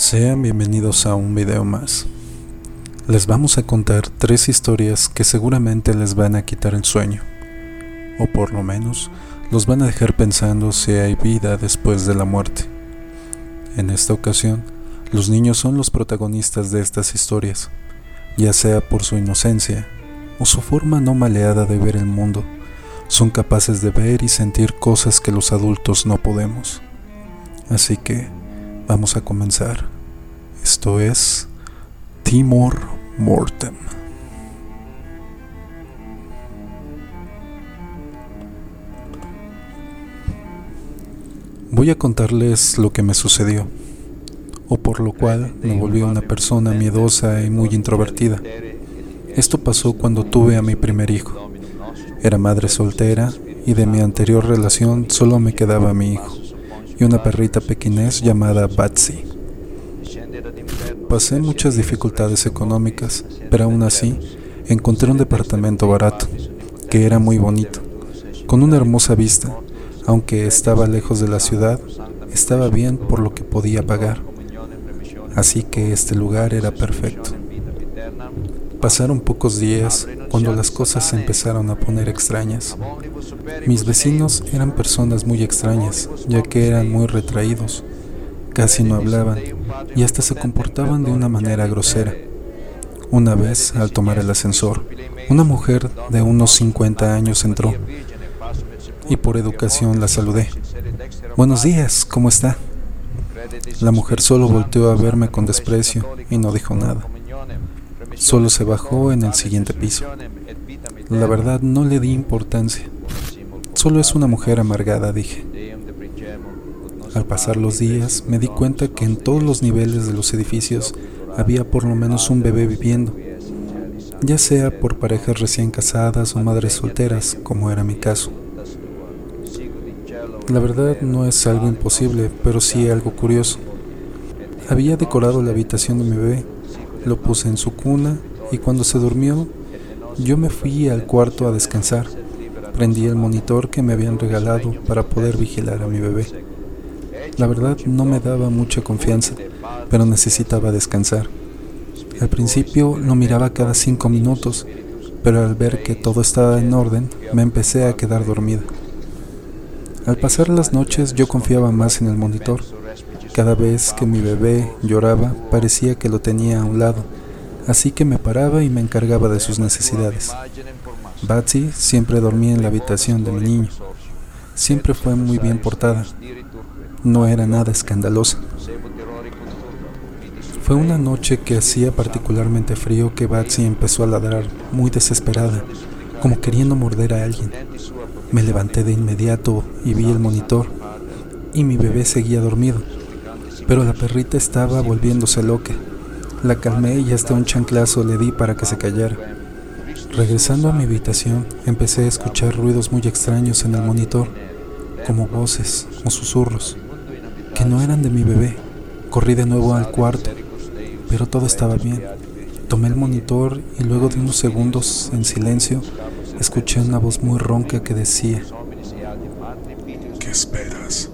Sean bienvenidos a un video más. Les vamos a contar tres historias que seguramente les van a quitar el sueño, o por lo menos los van a dejar pensando si hay vida después de la muerte. En esta ocasión, los niños son los protagonistas de estas historias, ya sea por su inocencia o su forma no maleada de ver el mundo, son capaces de ver y sentir cosas que los adultos no podemos. Así que, Vamos a comenzar. Esto es Timor Mortem. Voy a contarles lo que me sucedió, o por lo cual me volví una persona miedosa y muy introvertida. Esto pasó cuando tuve a mi primer hijo. Era madre soltera y de mi anterior relación solo me quedaba mi hijo y una perrita pequinés llamada Batsy. Pasé muchas dificultades económicas, pero aún así encontré un departamento barato, que era muy bonito, con una hermosa vista, aunque estaba lejos de la ciudad, estaba bien por lo que podía pagar. Así que este lugar era perfecto. Pasaron pocos días cuando las cosas se empezaron a poner extrañas. Mis vecinos eran personas muy extrañas, ya que eran muy retraídos, casi no hablaban y hasta se comportaban de una manera grosera. Una vez, al tomar el ascensor, una mujer de unos 50 años entró y por educación la saludé. Buenos días, ¿cómo está? La mujer solo volteó a verme con desprecio y no dijo nada. Solo se bajó en el siguiente piso. La verdad no le di importancia. Solo es una mujer amargada, dije. Al pasar los días me di cuenta que en todos los niveles de los edificios había por lo menos un bebé viviendo, ya sea por parejas recién casadas o madres solteras, como era mi caso. La verdad no es algo imposible, pero sí algo curioso. Había decorado la habitación de mi bebé lo puse en su cuna y cuando se durmió, yo me fui al cuarto a descansar. Prendí el monitor que me habían regalado para poder vigilar a mi bebé. La verdad no me daba mucha confianza, pero necesitaba descansar. Al principio lo miraba cada cinco minutos, pero al ver que todo estaba en orden, me empecé a quedar dormida. Al pasar las noches yo confiaba más en el monitor cada vez que mi bebé lloraba, parecía que lo tenía a un lado, así que me paraba y me encargaba de sus necesidades. Batsy siempre dormía en la habitación de mi niño. Siempre fue muy bien portada. No era nada escandalosa. Fue una noche que hacía particularmente frío que Batsy empezó a ladrar, muy desesperada, como queriendo morder a alguien. Me levanté de inmediato y vi el monitor, y mi bebé seguía dormido pero la perrita estaba volviéndose loca. La calmé y hasta un chanclazo le di para que se callara. Regresando a mi habitación, empecé a escuchar ruidos muy extraños en el monitor, como voces o susurros, que no eran de mi bebé. Corrí de nuevo al cuarto, pero todo estaba bien. Tomé el monitor y luego de unos segundos en silencio, escuché una voz muy ronca que decía, ¿Qué esperas?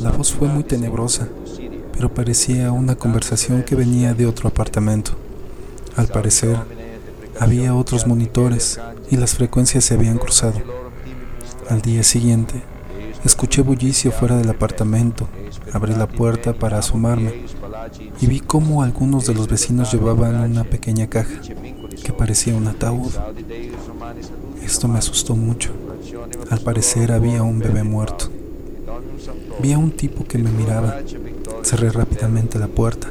La voz fue muy tenebrosa, pero parecía una conversación que venía de otro apartamento. Al parecer, había otros monitores y las frecuencias se habían cruzado. Al día siguiente, escuché bullicio fuera del apartamento, abrí la puerta para asomarme y vi cómo algunos de los vecinos llevaban una pequeña caja que parecía un ataúd. Esto me asustó mucho. Al parecer había un bebé muerto. Vi a un tipo que me miraba. Cerré rápidamente la puerta.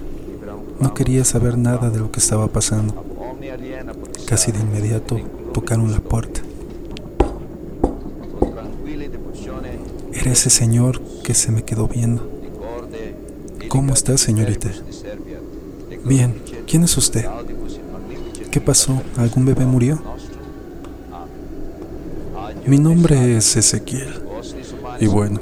No quería saber nada de lo que estaba pasando. Casi de inmediato tocaron la puerta. Era ese señor que se me quedó viendo. ¿Cómo está, señorita? Bien, ¿quién es usted? ¿Qué pasó? ¿Algún bebé murió? Mi nombre es Ezequiel. Y bueno,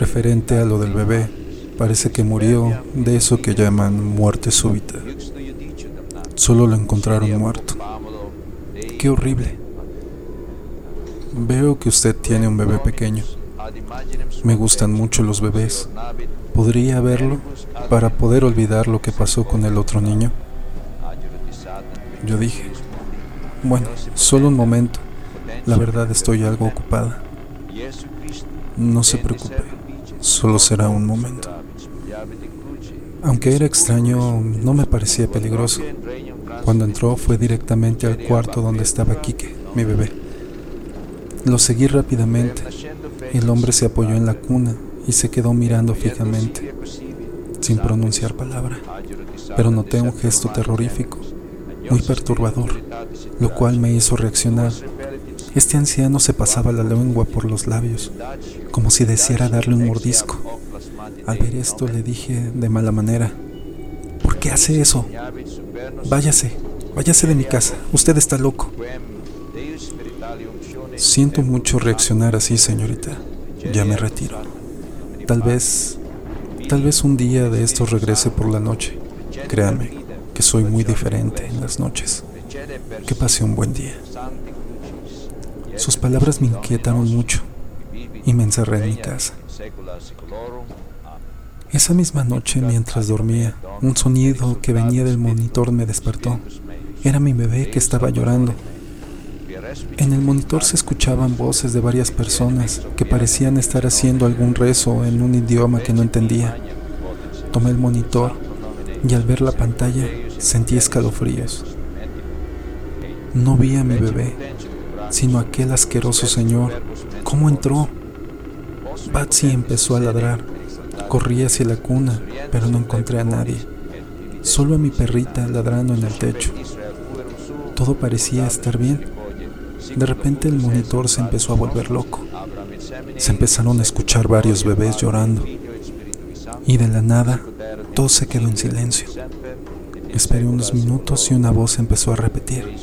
referente a lo del bebé, parece que murió de eso que llaman muerte súbita. Solo lo encontraron muerto. Qué horrible. Veo que usted tiene un bebé pequeño. Me gustan mucho los bebés. ¿Podría verlo para poder olvidar lo que pasó con el otro niño? Yo dije, bueno, solo un momento. La verdad estoy algo ocupada. No se preocupe, solo será un momento. Aunque era extraño, no me parecía peligroso. Cuando entró fue directamente al cuarto donde estaba Kike, mi bebé. Lo seguí rápidamente. El hombre se apoyó en la cuna y se quedó mirando fijamente, sin pronunciar palabra, pero noté un gesto terrorífico, muy perturbador, lo cual me hizo reaccionar. Este anciano se pasaba la lengua por los labios, como si deseara darle un mordisco. Al ver esto le dije de mala manera, ¿por qué hace eso? Váyase, váyase de mi casa, usted está loco. Siento mucho reaccionar así, señorita. Ya me retiro. Tal vez, tal vez un día de esto regrese por la noche. Créame que soy muy diferente en las noches. Que pase un buen día. Sus palabras me inquietaron mucho y me encerré en mi casa. Esa misma noche, mientras dormía, un sonido que venía del monitor me despertó. Era mi bebé que estaba llorando. En el monitor se escuchaban voces de varias personas que parecían estar haciendo algún rezo en un idioma que no entendía. Tomé el monitor y al ver la pantalla sentí escalofríos. No vi a mi bebé, sino aquel asqueroso señor. ¿Cómo entró? Batsy empezó a ladrar. Corrí hacia la cuna, pero no encontré a nadie. Solo a mi perrita ladrando en el techo. Todo parecía estar bien. De repente el monitor se empezó a volver loco. Se empezaron a escuchar varios bebés llorando. Y de la nada, todo se quedó en silencio. Esperé unos minutos y una voz empezó a repetir.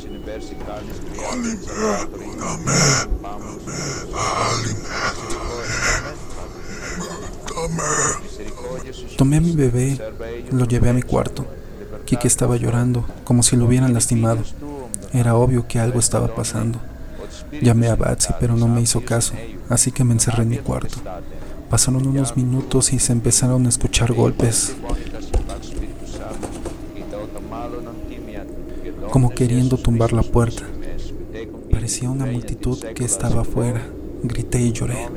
Tomé a mi bebé, lo llevé a mi cuarto. Kike estaba llorando, como si lo hubieran lastimado. Era obvio que algo estaba pasando. Llamé a Batsy, pero no me hizo caso, así que me encerré en mi cuarto. Pasaron unos minutos y se empezaron a escuchar golpes, como queriendo tumbar la puerta. Parecía una multitud que estaba afuera. Grité y lloré.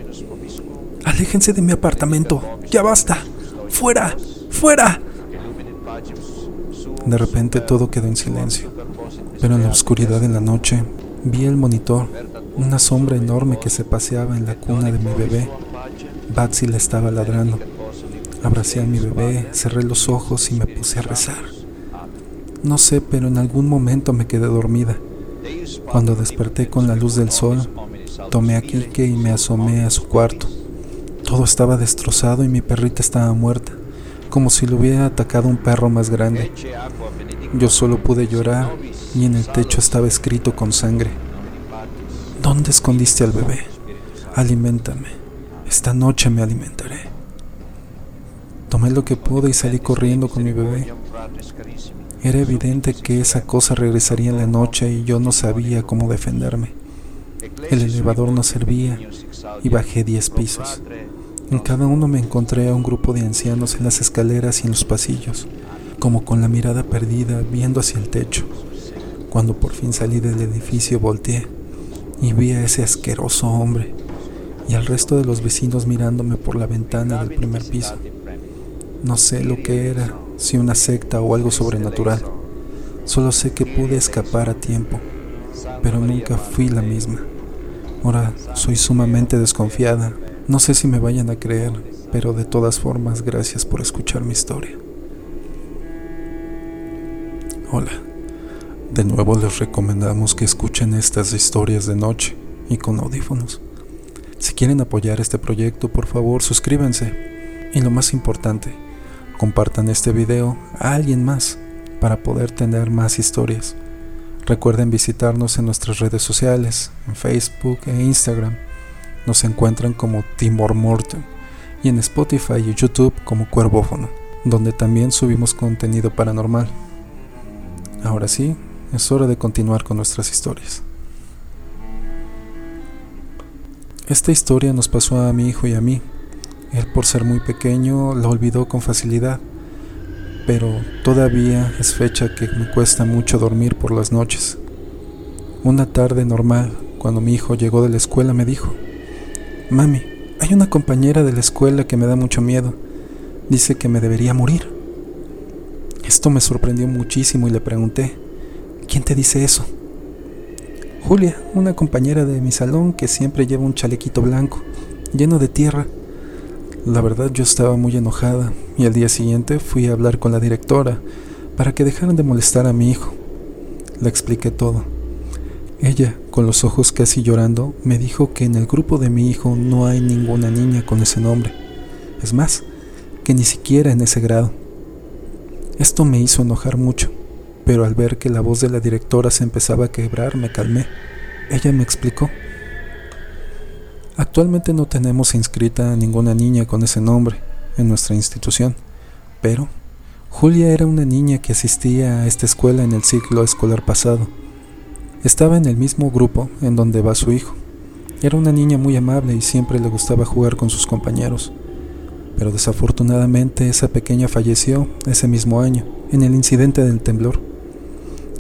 Aléjense de mi apartamento. Ya basta. Fuera. Fuera. De repente todo quedó en silencio. Pero en la oscuridad de la noche vi el monitor, una sombra enorme que se paseaba en la cuna de mi bebé. Batsy le estaba ladrando. Abracé a mi bebé, cerré los ojos y me puse a rezar. No sé, pero en algún momento me quedé dormida. Cuando desperté con la luz del sol, tomé a Kike y me asomé a su cuarto. Todo estaba destrozado y mi perrita estaba muerta, como si lo hubiera atacado un perro más grande. Yo solo pude llorar y en el techo estaba escrito con sangre. ¿Dónde escondiste al bebé? Aliméntame. Esta noche me alimentaré. Tomé lo que pude y salí corriendo con mi bebé. Era evidente que esa cosa regresaría en la noche y yo no sabía cómo defenderme. El elevador no servía y bajé diez pisos. En cada uno me encontré a un grupo de ancianos en las escaleras y en los pasillos, como con la mirada perdida viendo hacia el techo. Cuando por fin salí del edificio volteé y vi a ese asqueroso hombre y al resto de los vecinos mirándome por la ventana del primer piso. No sé lo que era, si una secta o algo sobrenatural. Solo sé que pude escapar a tiempo, pero nunca fui la misma. Ahora soy sumamente desconfiada. No sé si me vayan a creer, pero de todas formas gracias por escuchar mi historia. Hola. De nuevo les recomendamos que escuchen estas historias de noche y con audífonos. Si quieren apoyar este proyecto, por favor suscríbanse. Y lo más importante, compartan este video a alguien más para poder tener más historias. Recuerden visitarnos en nuestras redes sociales, en Facebook e Instagram. Nos encuentran como Timor Morton y en Spotify y YouTube como Cuervófono, donde también subimos contenido paranormal. Ahora sí, es hora de continuar con nuestras historias. Esta historia nos pasó a mi hijo y a mí. Él por ser muy pequeño la olvidó con facilidad, pero todavía es fecha que me cuesta mucho dormir por las noches. Una tarde normal, cuando mi hijo llegó de la escuela, me dijo, Mami, hay una compañera de la escuela que me da mucho miedo. Dice que me debería morir. Esto me sorprendió muchísimo y le pregunté, ¿quién te dice eso? Julia, una compañera de mi salón que siempre lleva un chalequito blanco, lleno de tierra. La verdad yo estaba muy enojada y al día siguiente fui a hablar con la directora para que dejaran de molestar a mi hijo. Le expliqué todo. Ella, con los ojos casi llorando, me dijo que en el grupo de mi hijo no hay ninguna niña con ese nombre. Es más, que ni siquiera en ese grado. Esto me hizo enojar mucho, pero al ver que la voz de la directora se empezaba a quebrar me calmé. Ella me explicó. Actualmente no tenemos inscrita a ninguna niña con ese nombre en nuestra institución, pero Julia era una niña que asistía a esta escuela en el ciclo escolar pasado. Estaba en el mismo grupo en donde va su hijo. Era una niña muy amable y siempre le gustaba jugar con sus compañeros pero desafortunadamente esa pequeña falleció ese mismo año, en el incidente del temblor.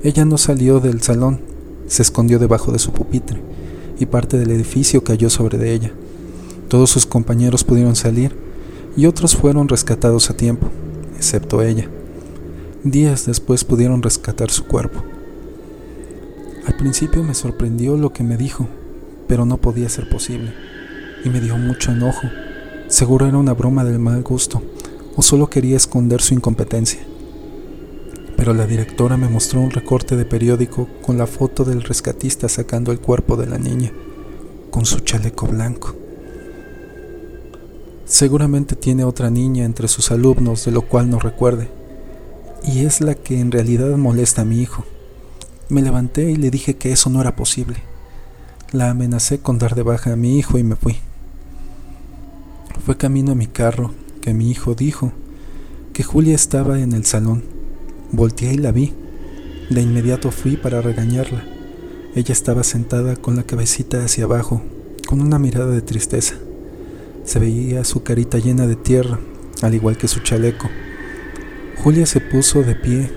Ella no salió del salón, se escondió debajo de su pupitre y parte del edificio cayó sobre de ella. Todos sus compañeros pudieron salir y otros fueron rescatados a tiempo, excepto ella. Días después pudieron rescatar su cuerpo. Al principio me sorprendió lo que me dijo, pero no podía ser posible, y me dio mucho enojo Seguro era una broma del mal gusto o solo quería esconder su incompetencia. Pero la directora me mostró un recorte de periódico con la foto del rescatista sacando el cuerpo de la niña, con su chaleco blanco. Seguramente tiene otra niña entre sus alumnos de lo cual no recuerde, y es la que en realidad molesta a mi hijo. Me levanté y le dije que eso no era posible. La amenacé con dar de baja a mi hijo y me fui. Fue camino a mi carro que mi hijo dijo que Julia estaba en el salón. Volteé y la vi. De inmediato fui para regañarla. Ella estaba sentada con la cabecita hacia abajo, con una mirada de tristeza. Se veía su carita llena de tierra, al igual que su chaleco. Julia se puso de pie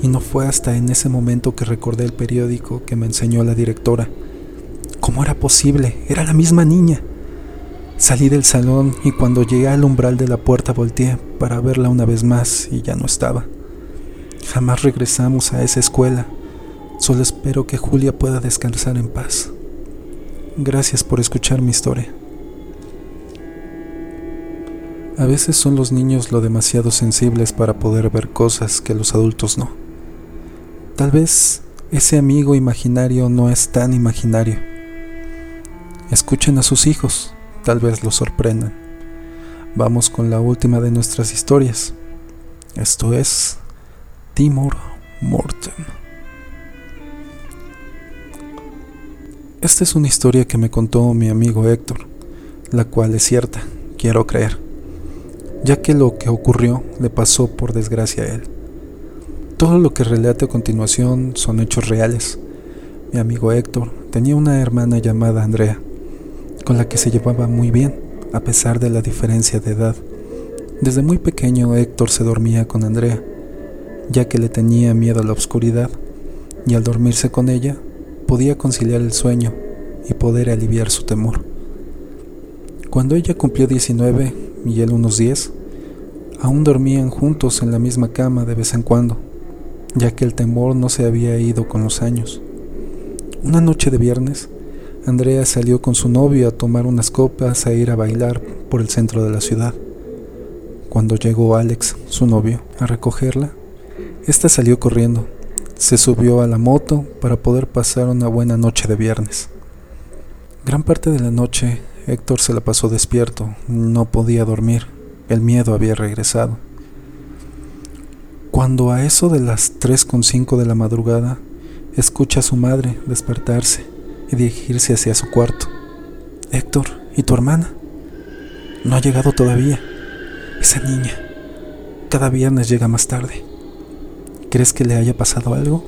y no fue hasta en ese momento que recordé el periódico que me enseñó la directora. ¿Cómo era posible? Era la misma niña. Salí del salón y cuando llegué al umbral de la puerta volteé para verla una vez más y ya no estaba. Jamás regresamos a esa escuela. Solo espero que Julia pueda descansar en paz. Gracias por escuchar mi historia. A veces son los niños lo demasiado sensibles para poder ver cosas que los adultos no. Tal vez ese amigo imaginario no es tan imaginario. Escuchen a sus hijos tal vez lo sorprendan. Vamos con la última de nuestras historias. Esto es Timor Morten. Esta es una historia que me contó mi amigo Héctor, la cual es cierta, quiero creer, ya que lo que ocurrió le pasó por desgracia a él. Todo lo que relate a continuación son hechos reales. Mi amigo Héctor tenía una hermana llamada Andrea, con la que se llevaba muy bien, a pesar de la diferencia de edad. Desde muy pequeño Héctor se dormía con Andrea, ya que le tenía miedo a la oscuridad, y al dormirse con ella podía conciliar el sueño y poder aliviar su temor. Cuando ella cumplió 19 y él unos 10, aún dormían juntos en la misma cama de vez en cuando, ya que el temor no se había ido con los años. Una noche de viernes, Andrea salió con su novio a tomar unas copas e ir a bailar por el centro de la ciudad. Cuando llegó Alex, su novio, a recogerla, ésta salió corriendo. Se subió a la moto para poder pasar una buena noche de viernes. Gran parte de la noche Héctor se la pasó despierto, no podía dormir, el miedo había regresado. Cuando a eso de las 3.5 de la madrugada, escucha a su madre despertarse y dirigirse hacia su cuarto. Héctor, ¿y tu hermana? No ha llegado todavía. Esa niña. Cada viernes llega más tarde. ¿Crees que le haya pasado algo?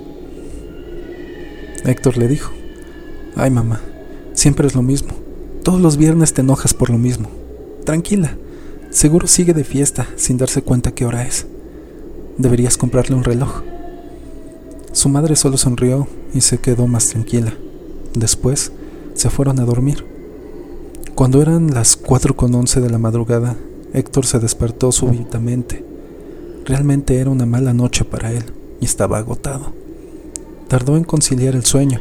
Héctor le dijo, ay mamá, siempre es lo mismo. Todos los viernes te enojas por lo mismo. Tranquila, seguro sigue de fiesta sin darse cuenta qué hora es. Deberías comprarle un reloj. Su madre solo sonrió y se quedó más tranquila. Después se fueron a dormir. Cuando eran las cuatro con once de la madrugada, Héctor se despertó súbitamente. Realmente era una mala noche para él y estaba agotado. Tardó en conciliar el sueño,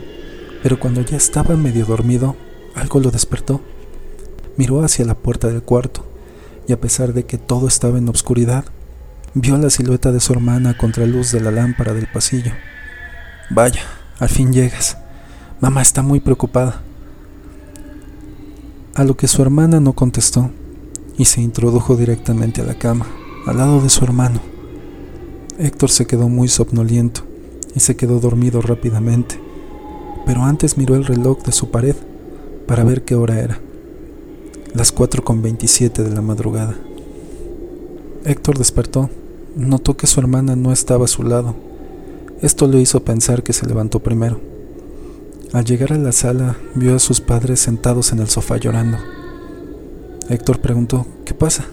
pero cuando ya estaba medio dormido, algo lo despertó. Miró hacia la puerta del cuarto y a pesar de que todo estaba en obscuridad, vio la silueta de su hermana contra la luz de la lámpara del pasillo. Vaya, al fin llegas. Mamá está muy preocupada. A lo que su hermana no contestó y se introdujo directamente a la cama, al lado de su hermano. Héctor se quedó muy somnoliento y se quedó dormido rápidamente, pero antes miró el reloj de su pared para ver qué hora era. Las 4 con 27 de la madrugada. Héctor despertó, notó que su hermana no estaba a su lado. Esto le hizo pensar que se levantó primero. Al llegar a la sala, vio a sus padres sentados en el sofá llorando. Héctor preguntó, ¿qué pasa?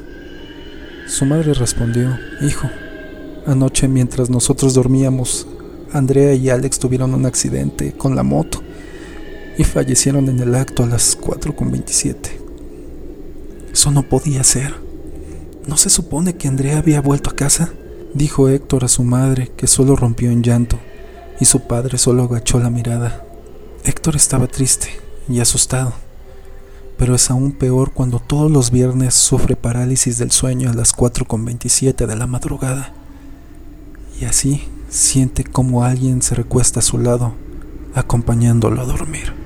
Su madre respondió, Hijo, Anoche mientras nosotros dormíamos, Andrea y Alex tuvieron un accidente con la moto y fallecieron en el acto a las 4.27. Eso no podía ser. ¿No se supone que Andrea había vuelto a casa? Dijo Héctor a su madre, que solo rompió en llanto, y su padre solo agachó la mirada. Héctor estaba triste y asustado, pero es aún peor cuando todos los viernes sufre parálisis del sueño a las 4.27 de la madrugada y así siente como alguien se recuesta a su lado, acompañándolo a dormir.